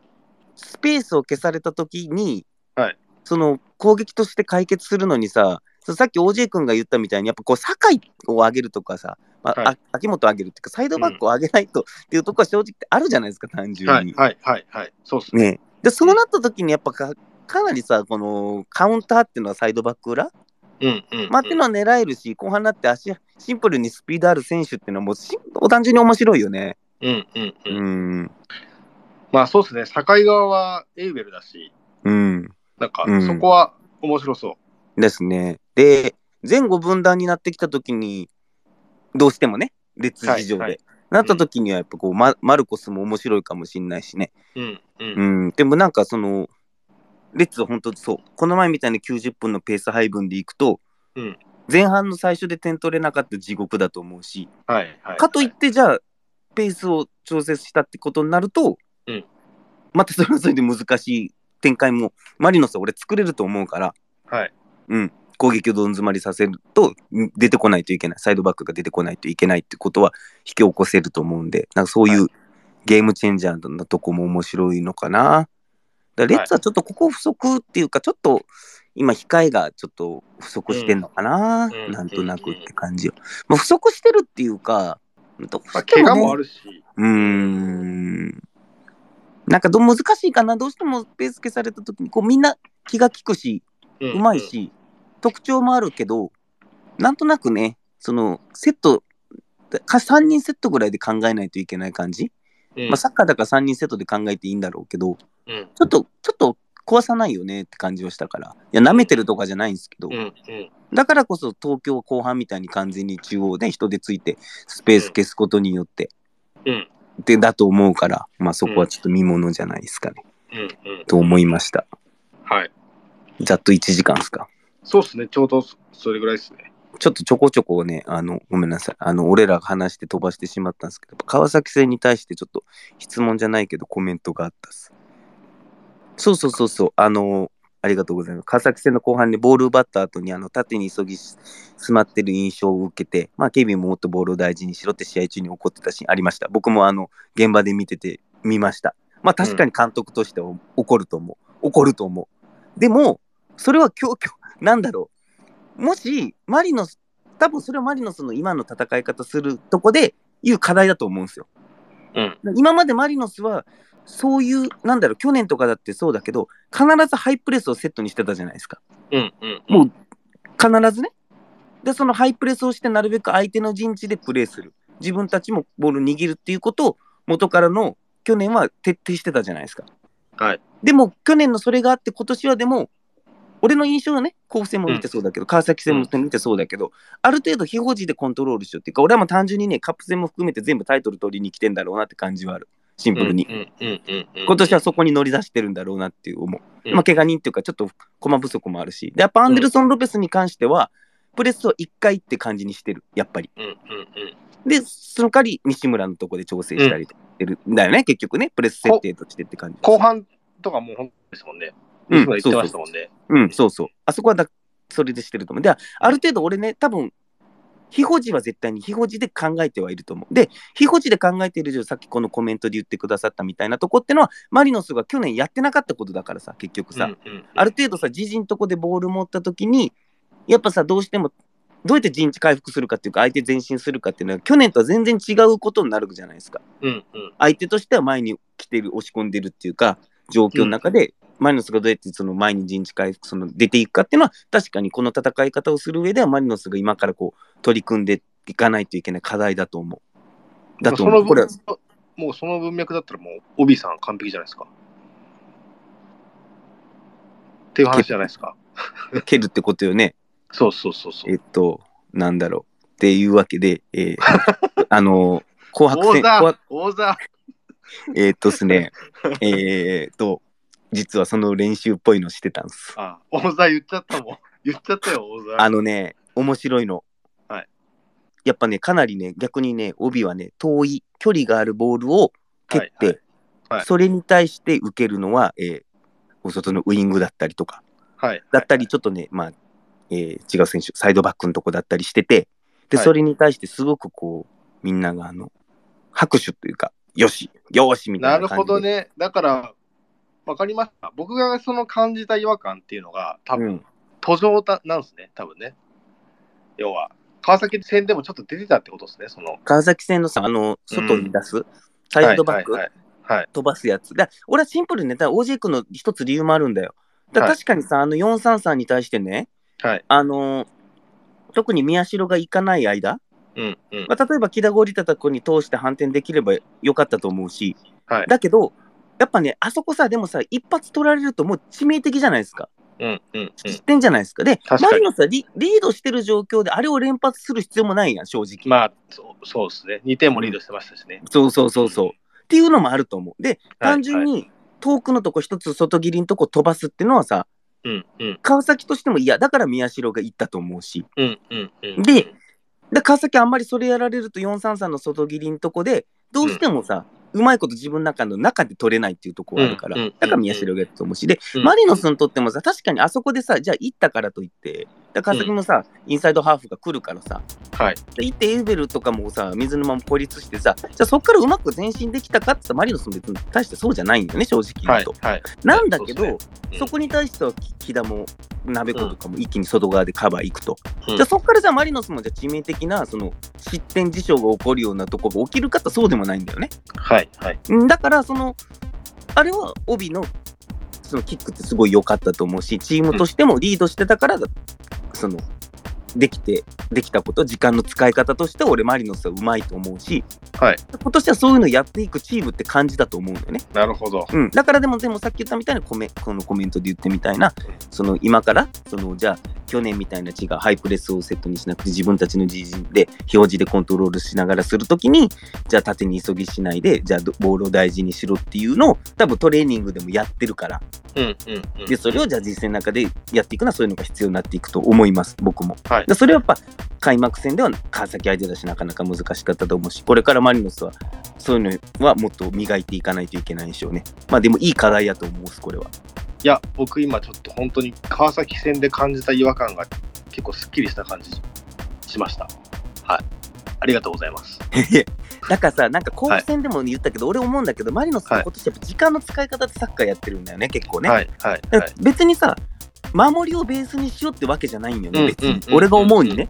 A: スペースを消された時に、
B: はい
A: その攻撃として解決するのにさ、さっき OJ 君が言ったみたいに、やっぱこう、酒井を上げるとかさ、まあ
B: はい
A: あ秋元を上げるっていうか、サイドバックを上げないとっていうとこは正直あるじゃないですか、単純に。
B: はいはいはいはい。そうっすね。
A: ねで、そうなった時にやっぱかかなりさ、このカウンターっていうのはサイドバック裏？
B: うんうん。
A: まあ、っていうのは狙えるし、後半になって足、シンプルにスピードある選手っていうのはもうし単純に面白いよね。
B: うんうん
A: う
B: うん。
A: ん。
B: まあそうですね。境側はエイベルだし、
A: うん。
B: なんか
A: うん
B: そこは面白そう。
A: ですね。で、前後分断になってきたときに、どうしてもね、列事情で、
B: はいはい
A: なったときにはやっぱこう、ママルコスも面白いかもしんないしね。
B: うんう。
A: うんん。でもなんかその、レッツは本当そう、この前みたいな90分のペース配分でいくと、
B: うん
A: 前半の最初で点取れなかった地獄だと思うし、
B: はいはい。
A: かといって、じゃあ、ペースを調節したってことになると、
B: うん
A: またそれはそれで難しい展開も、マリノスは俺作れると思うから、
B: はい。
A: うん、攻撃をどん詰まりさせると、ん出てこないといけない、サイドバックが出てこないといけないってことは引き起こせると思うんで、なんかそういうゲームチェンジャーなとこも面白いのかな。だレッツはちょっとここ不足っていうか、ちょっと今、控えがちょっと不足してんのかな、
B: うん
A: なんとなくって感じよ。まあ、不足してるっていうか、どう
B: まあ、
A: しても、ね
B: 怪我もあるし。
A: うーん。なんかど難しいかな、どうしてもペース消されたときに、こうみんな気が利くし、
B: う
A: うまい。し、特徴もあるけど、なんとなくね、そのセット、か3人セットぐらいで考えないといけない感じ、
B: うん。
A: まあ、サッカーだから3人セットで考えていいんだろうけど、
B: うん。
A: ちょっと、ちょっと壊さないよねって感じをしたから、いや、舐めてるとかじゃないんですけど、
B: うんうん。
A: だからこそ東京後半みたいに完全に中央で人でついてスペース消すことによって、
B: うん。
A: でだと思うから、まあそこはちょっと見ものじゃないですかね、
B: うんうん。
A: と思いました。
B: はい。
A: ざっと1時間ですか。
B: そうですね。ちょうどそれぐらいですね。
A: ちょっとちょこちょこね、あの、ごめんなさい。あの、俺らが話して飛ばしてしまったんですけど、川崎戦に対してちょっと質問じゃないけどコメントがあったっす。そうそうそうそう、あの、ありがとうございます。川崎戦の後半にボール奪った後に、あの、縦に急ぎ詰まってる印象を受けて、まあ、ケビンももっとボールを大事にしろって試合中に怒ってたシーンありました。僕もあの、現場で見てて、見ました。まあ、確かに監督としては怒ると思う。怒ると思う。でも、それは今日、今日、なんだろう。もし、マリノス、多分それはマリノスの今の戦い方するとこでいう課題だと思うんですよ。
B: うん。
A: 今までマリノスは、そういう、なんだろう、去年とかだってそうだけど、必ずハイプレスをセットにしてたじゃないですか。
B: うんうん。
A: もう、必ずね。で、そのハイプレスをして、なるべく相手の陣地でプレーする。自分たちもボール握るっていうことを、元からの去年は徹底してたじゃないですか。
B: はい。
A: でも、去年のそれがあって、今年はでも、俺の印象はね、甲府戦も見てそうだけど、川崎戦も見てそうだけど、ある程度、非保持でコントロールしようっていうか、俺はもう単純にね、カップ戦も含めて全部タイトル取りに来てんだろうなって感じはある。シンプルに。
B: うんうんうんうん。
A: 今年はそこに乗り出してるんだろうなっていう思う。
B: うん
A: まあ、怪我人っていうか、ちょっと駒不足もあるし。で、やっぱアンデルソン・ロペスに関しては、プレスを1回って感じにしてる、やっぱり。
B: うんうんうん。
A: で、その代わり西村のとこで調整したりしてるんだよね、結局ね、プレス設定としてって感じ。
B: 後半とかもう本当ですもんね。言ってましたもんね。
A: うん、そうそう。あそこはだそれでしてると思う。で、ある程度俺ね、多分非保持は絶対に非保持で考えてはいると思う。で、非保持で考えている以上、さっきこのコメントで言ってくださったみたいなとこってのは、マリノスが去年やってなかったことだからさ、結局さ、
B: うんうんうん
A: ある程度さ、自陣のとこでボール持ったときに、やっぱさ、どうしても、どうやって陣地回復するかっていうか、相手前進するかっていうのは、去年とは全然違うことになるじゃないですか。
B: うんうん。
A: 相手としては前に来てる、押し込んでるっていうか、状況の中で、マリノスがどうやってその前に陣地回復、その出ていくかっていうのは、確かにこの戦い方をする上では、マリノスが今からこう、取り組んでいかないといけない課題だと思う。だと思う。
B: その
A: これ
B: もうその文脈だったらもう、帯さん完璧じゃないですか。っていう話じゃないですか。
A: 蹴るってことよね。
B: そうそうそうそう。
A: えっと、なんだろう。っていうわけで、えー あの、紅白戦、
B: 王座王座
A: えーっとですね、えーっと、実はその練習っぽいのしてたんです。
B: あ、王座言っちゃったもん。言っちゃったよ、王座。
A: あのね、面白いの。
B: はい。
A: やっぱね、かなりね、逆にね、帯はね、遠い、距離があるボールを蹴って、
B: はいはいはい
A: それに対して受けるのは、えーお外のウイングだったりとか、
B: はい。
A: だったり、ちょっとね、まあ、えー違う選手、サイドバックのとこだったりしてて、で、
B: はい
A: それに対してすごくこう、みんながあの、拍手というか、よし、よし、みた
B: ないる
A: な感じで。
B: ほどね。だから、わかりました。僕がその感じた違和感っていうのが、多分、
A: うん。
B: 途上だなんですね、多分ね。要は、川崎戦でもちょっと出てたってことですね、その。
A: 川崎戦のさ、あの、外に出す、サイドバック、
B: はいはいはい、はい。
A: 飛ばすやつ？だ俺はシンプルにね、だから OJ 君の一つ理由もあるんだよ。だ確かにさ、あの433に対してね、
B: はい。
A: あのー特に宮代が行かない間、
B: うんうん。
A: まあ、例えば木田ゴリタタ君に通して反転できればよかったと思うし、
B: はい。
A: だけど、やっぱね、あそこさ、でもさ、一発取られるともう致命的じゃないですか。
B: うんうんうん。
A: 失点じゃないですか。で、
B: 確かに
A: マリノスはリリードしてる状況で、あれを連発する必要もないやん、正直。
B: まあ、そうそうですね。2点もリードしてましたしね。
A: そうそうそうそう。っていうのもあると思う。で、
B: はい
A: 単純に遠くのとこ一つ外切りのとこ飛ばすっていうのはさ、
B: うんうん
A: 川崎としても嫌だから宮代が行ったと思うし、
B: うんうんうん。
A: で、で川崎あんまりそれやられると433の外切りのとこで、どうしてもさ、うまいこと自分の中の中で取れないっていうところがあるから、だから宮代がやったと思うし、で、
B: うん
A: マリノスにとってもさ、確かにあそこでさ、じゃあ行ったからといって、で川崎もさ、インサイドハーフが来るからさ、
B: はい。
A: で行ってエウベルとかもさ、水沼も孤立してさ、じゃあそこからうまく前進できたかってさ、マリノスも別に対してそうじゃないんだよね、正直言
B: はい
A: うと。。
B: はい。
A: なんだけど、
B: そ
A: こに対してはき木田も鍋子とかも一気に外側でカバー行くと、
B: うん
A: じゃあそこからじゃあマリノスもじゃあ致命的なその失点事象が起こるようなとこが起きるかってそうでもないんだよね。
B: はい。はい。
A: だからそのあれは帯のそのキックってすごい良かったと思うしチームとしてもリードしてたから、そのできてできたこと時間の使い方として俺マリノスはうまいと思うし
B: はい。
A: 今年はそういうのやっていくチームって感じだと思うんだよね。
B: なるほど。
A: うん、だからでも、でもさっき言ったみたいなコメ、このコメントで言ってみたいな、その今から、そのじゃあ、去年みたいな違うハイプレスをセットにしなくて、自分たちの自陣で表示でコントロールしながらするときに、じゃあ縦に急ぎしないで、じゃあどボールを大事にしろっていうのを、多分トレーニングでもやってるから、
B: うんうんうん。
A: で、それをじゃあ実践の中でやっていくのはそういうのが必要になっていくと思います、僕も。
B: はい
A: でそれはやっぱ開幕戦では川崎相手だし、なかなか難しかったと思うし、これからマリノスはそういうのはもっと磨いていかないといけないでしょうね。まあでもいい課題やと思うこれは。
B: いや、僕今ちょっと本当に川崎戦で感じた違和感が結構すっきりした感じしました。はい。ありがとうございます。
A: だからさ、なんか甲府戦でも言ったけど、俺思うんだけど、マリノスは今年やっぱ時間の使い方でサッカーやってるんだよね、結構ね。
B: はいはい。
A: 別にさ、守りをベースにしようってわけじゃないんよね、別に。俺が思うにね。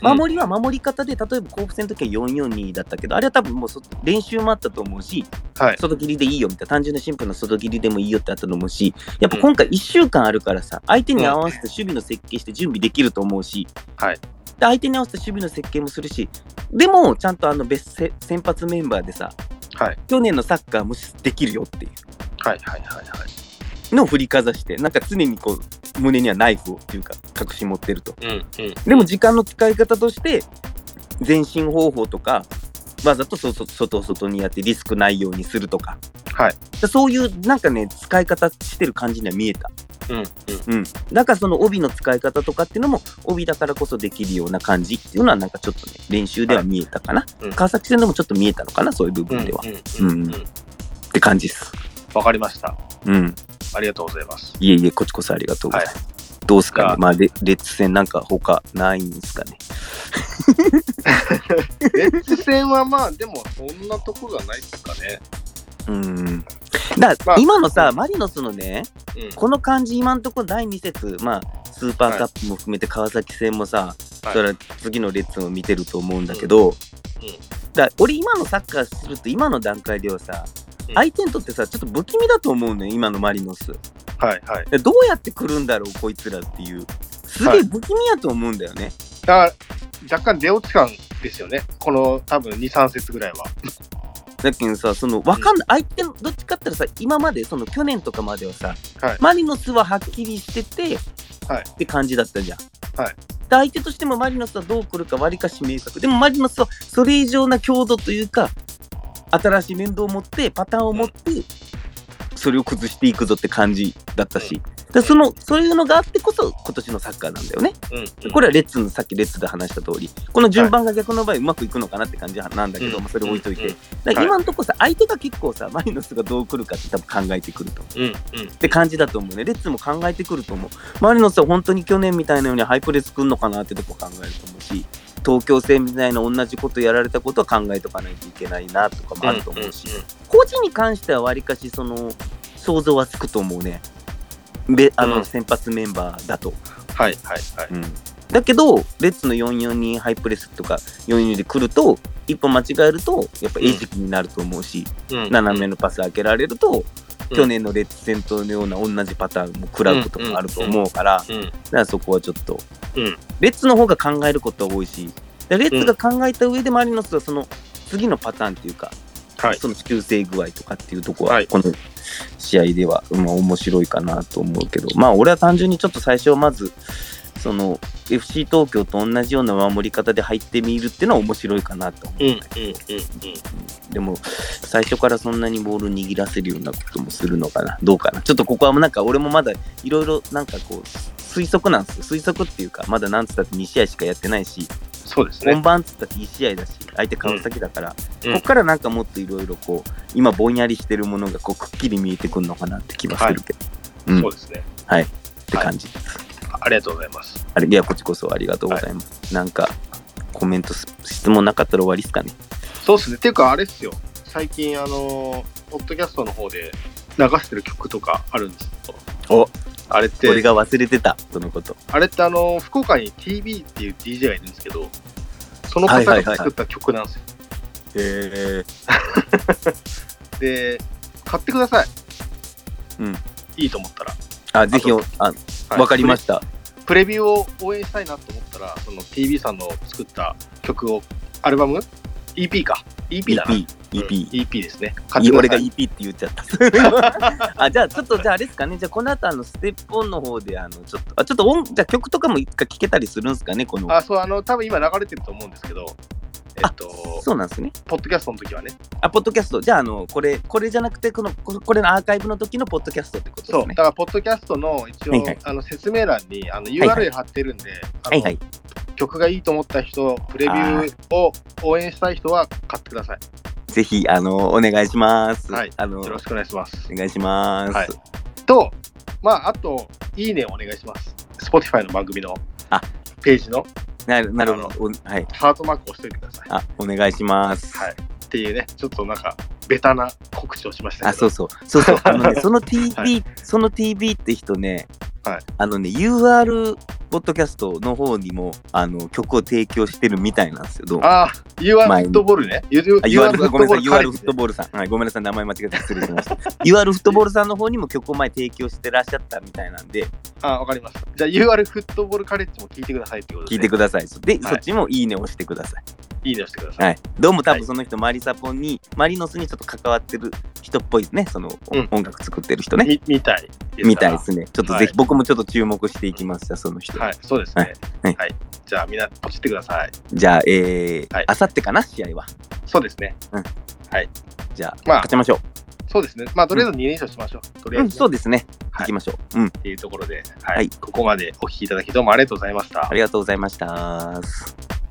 A: 守りは守り方で、例えば甲府戦の時は442だったけど、あれは多分もうそ練習もあったと思うし、
B: はい。
A: 外切りでいいよみたいな、単純なシンプルな外切りでもいいよってあったと思うし、やっぱ今回1週間あるからさ、相手に合わせて守備の設計して準備できると思うし、
B: はい
A: で相手に合わせて守備の設計もするし、でもちゃんとあの別せ先発メンバーでさ、
B: はい
A: 去年のサッカーもできるよってい
B: はいはいはいはい。
A: うのを振りかざして、なんか常にこう、胸にはナイフをっていうか、隠し持ってると。
B: うんうん。
A: でも時間の使い方として、前進方法とか、わざと外外外にやってリスクないようにするとか、
B: はい。
A: そういうなんかね、使い方してる感じには見えた。
B: うんうん
A: うん。だからその帯の使い方とかっていうのも、帯だからこそできるような感じっていうのは、なんかちょっとね、練習では見えたかな。
B: うん
A: 川崎戦でもちょっと見えたのかな、そういう部
B: うん
A: 分では。
B: うん
A: って感じです。
B: わかりました。
A: うん。
B: ありがとうございます。
A: いえいえ、こちこそありがとうございます。どうすかね？まあ、レレッズ戦なんか他ないんですかね？
B: レッズ戦はまあ、でもそんなところはないですかね。
A: うん。だから
B: まあ
A: 今のさ、マリノスのね、
B: うん。
A: この感じ、今のところ第2節、まあ、スーパーカップも含めて川崎戦もさ、
B: はい
A: それは次のレッズも見てると思うんだけど、だから俺今のサッカーすると今の段階ではさ、
B: うん
A: 相手にとってさちょっと不気味だと思うのよ今のマリノス。
B: はいはい。
A: でどうやって来るんだろうこいつらっていう。すげえ不気味やと思うんだよね、
B: だから、若干出落ち感ですよね。この多分2、3節ぐらいは。
A: だけどさそのわかんない相手のどっちかって言ったらさ今までその去年とかまではさ、
B: はい。
A: マリノスははっきりしてて、
B: はい。
A: って感じだったじゃん。
B: はい。
A: で相手としてもマリノスはどう来るかわりかし明確でもマリノスはそれ以上な強度というか新しい面倒を持ってパターンを持って、それを崩していくぞって感じだったし、でそのそういうのがあってこそ今年のサッカーなんだよね。
B: うん。
A: これはレッツのさっきレッツで話した通り、この順番が逆の場合うまくいくのかなって感じなんだけど、
B: うん
A: まあそれ置いといて。
B: うん
A: だ今のところさ、相手が結構さ、マリノスがどう来るかって多分考えてくると。
B: うんうん。
A: って感じだと思うね。レッツも考えてくると思う。マリノスは本当に去年みたいなようにハイプレス来るのかなってとこ考えると思うし、東京戦みたいな同じことやられたことは考えとかないといけないなとかもあると思うし、個人に関してはわりかしその想像はつくと思うね。べあの
B: うん
A: 先発メンバーだと。
B: はいはいはい。
A: うんだけど、レッツの442ハイプレスとか442で来ると、一歩間違えると、やっぱ餌食になると思うし、
B: うん
A: 斜めのパス開けられると、
B: うん
A: 去年のレッツ戦とのような同じパターンも食らうこともあると思うから、
B: うん。
A: だからそこはちょっと、
B: うん。
A: レッツの方が考えることは多いし、でレッツが考えた上でマリノスはその次のパターンっていうか、
B: はい。
A: その修正具合とかっていうところは、
B: はい。
A: この試合では、まあ、面白いかなと思うけど、まあ俺は単純にちょっと最初はまず、その FC 東京と同じような守り方で入ってみるっていうのは面白いかなと思う。
B: うんうんうん
A: でも、最初からそんなにボール握らせるようなこともするのかなどうかなちょっとここはなんか俺もまだいろいろなんかこう、推測なんですよ。推測っていうか、まだなんつったって2試合しかやってないし、
B: そうですね
A: 本。番っつったって1試合だし、相手川崎だから、
B: うん
A: こっからなんかもっといろいろこう、今ぼんやりしてるものがこうくっきり見えてくるのかなって気はするけど、うん、っ
B: そうですね。
A: て感じ。
B: ありがとうございます。
A: あれ、いや、こっちこそありがとうございます。なんか、コメント、質問なかったら終わりですかね？
B: そうですね。っていうか、あれっすよ。最近、あの、ポッドキャストの方で流してる曲とかあるんですけど。
A: お
B: あれって、
A: 俺が忘れてた、そのこと。
B: あれってあの、福岡に TV っていう DJ がいるんですけど、その方
A: はいはいはい
B: が作った曲なんですよ。
A: へえ。
B: で、買ってください。
A: うん。
B: いいと思ったら。
A: あ、ぜひ
B: あ
A: わかりました。
B: プレビューを応援したいなと思ったら、その TV さんの作った曲を、アルバム ?EP か。EP だな。
A: EP、EP。
B: EP ですね。
A: 俺が。EP って言っちゃった。あ、じゃあ、ちょっと、じゃあ、あれですかね。じゃあ、この後、あの、ステップオンの方で、あの、ちょっと、あ、ちょっと音、じゃあ、曲とかも一回聴けたりするんですかね、この。
B: あ、そう、あの、多分今流れてると思うんですけど、えっと、
A: そうなんですね。
B: ポッドキャストの時はね。
A: あ、ポッドキャスト。じゃあ、あの、これ、これじゃなくて、この、ここれのアーカイブの時のポッドキャストってこと
B: そう、
A: ですね。
B: だから、ポッドキャストの一応、
A: はいはい
B: あの説明欄にあの URL 貼ってるんで、
A: はいはい。
B: 曲がいいと思った人、プレビューを応援したい人は買ってください。
A: ぜひ、あの、お願いします。
B: はい
A: あの、
B: よろしくお願いします。
A: お願いします。
B: はいと、まあ、あと、いいねをお願いします。Spotify の番組の
A: あ
B: ページの
A: なるなるほど。おはい。
B: ハートマークを押しておいてください。
A: あ、お願いします。
B: はい。っていうね、ちょっとなんか、ベタな告知をしました
A: あ、
B: けど。
A: そうそう。そうそう。あのね、その TV、
B: はい
A: その TV って人ね、
B: はい
A: あのね、UR ポッドキャストの方にも、あの、曲を提供してるみたいなんですよ。どうも
B: ああ、UR フットボールね。UR フッ
A: ごめんなさい、
B: トボール
A: さん。はい、ごめんなさい、名前間違えて失礼しました。UR フットボールさんの方にも曲を前提供してらっしゃったみたいなんで、
B: あ、わかりました。じゃあ UR フットボールカレッジも聞いてくださいってことで、
A: 聞いてください。で、
B: はい
A: そっちもいいねを押してください。
B: いいねをしてください。
A: はい。どうも多
B: はい
A: 分その人、マリサポンに、マリノスにちょっと関わってる人っぽいですね。その、
B: うん
A: 音楽作ってる人ね。
B: みみたいです
A: みたいですね。ちょっと
B: はい
A: ぜひ、僕もちょっと注目していきました、その人。
B: はい、そうですね。
A: はい
B: はい。じゃあみんなポチってください。
A: じゃあ、えー
B: はい、
A: あさってかな、試合は？
B: そうですね。
A: じゃあ、
B: まあ
A: 勝ちましょ
B: そうですね。まあとりあえず2連勝しましょう。とり
A: う。うん、
B: あえずね、
A: そうですね。
B: はい
A: 行きましょう。うん。
B: っていうところで、はい
A: はい
B: ここまでお聞きいただきどうもありがとうございました
A: あ。りがとうございました。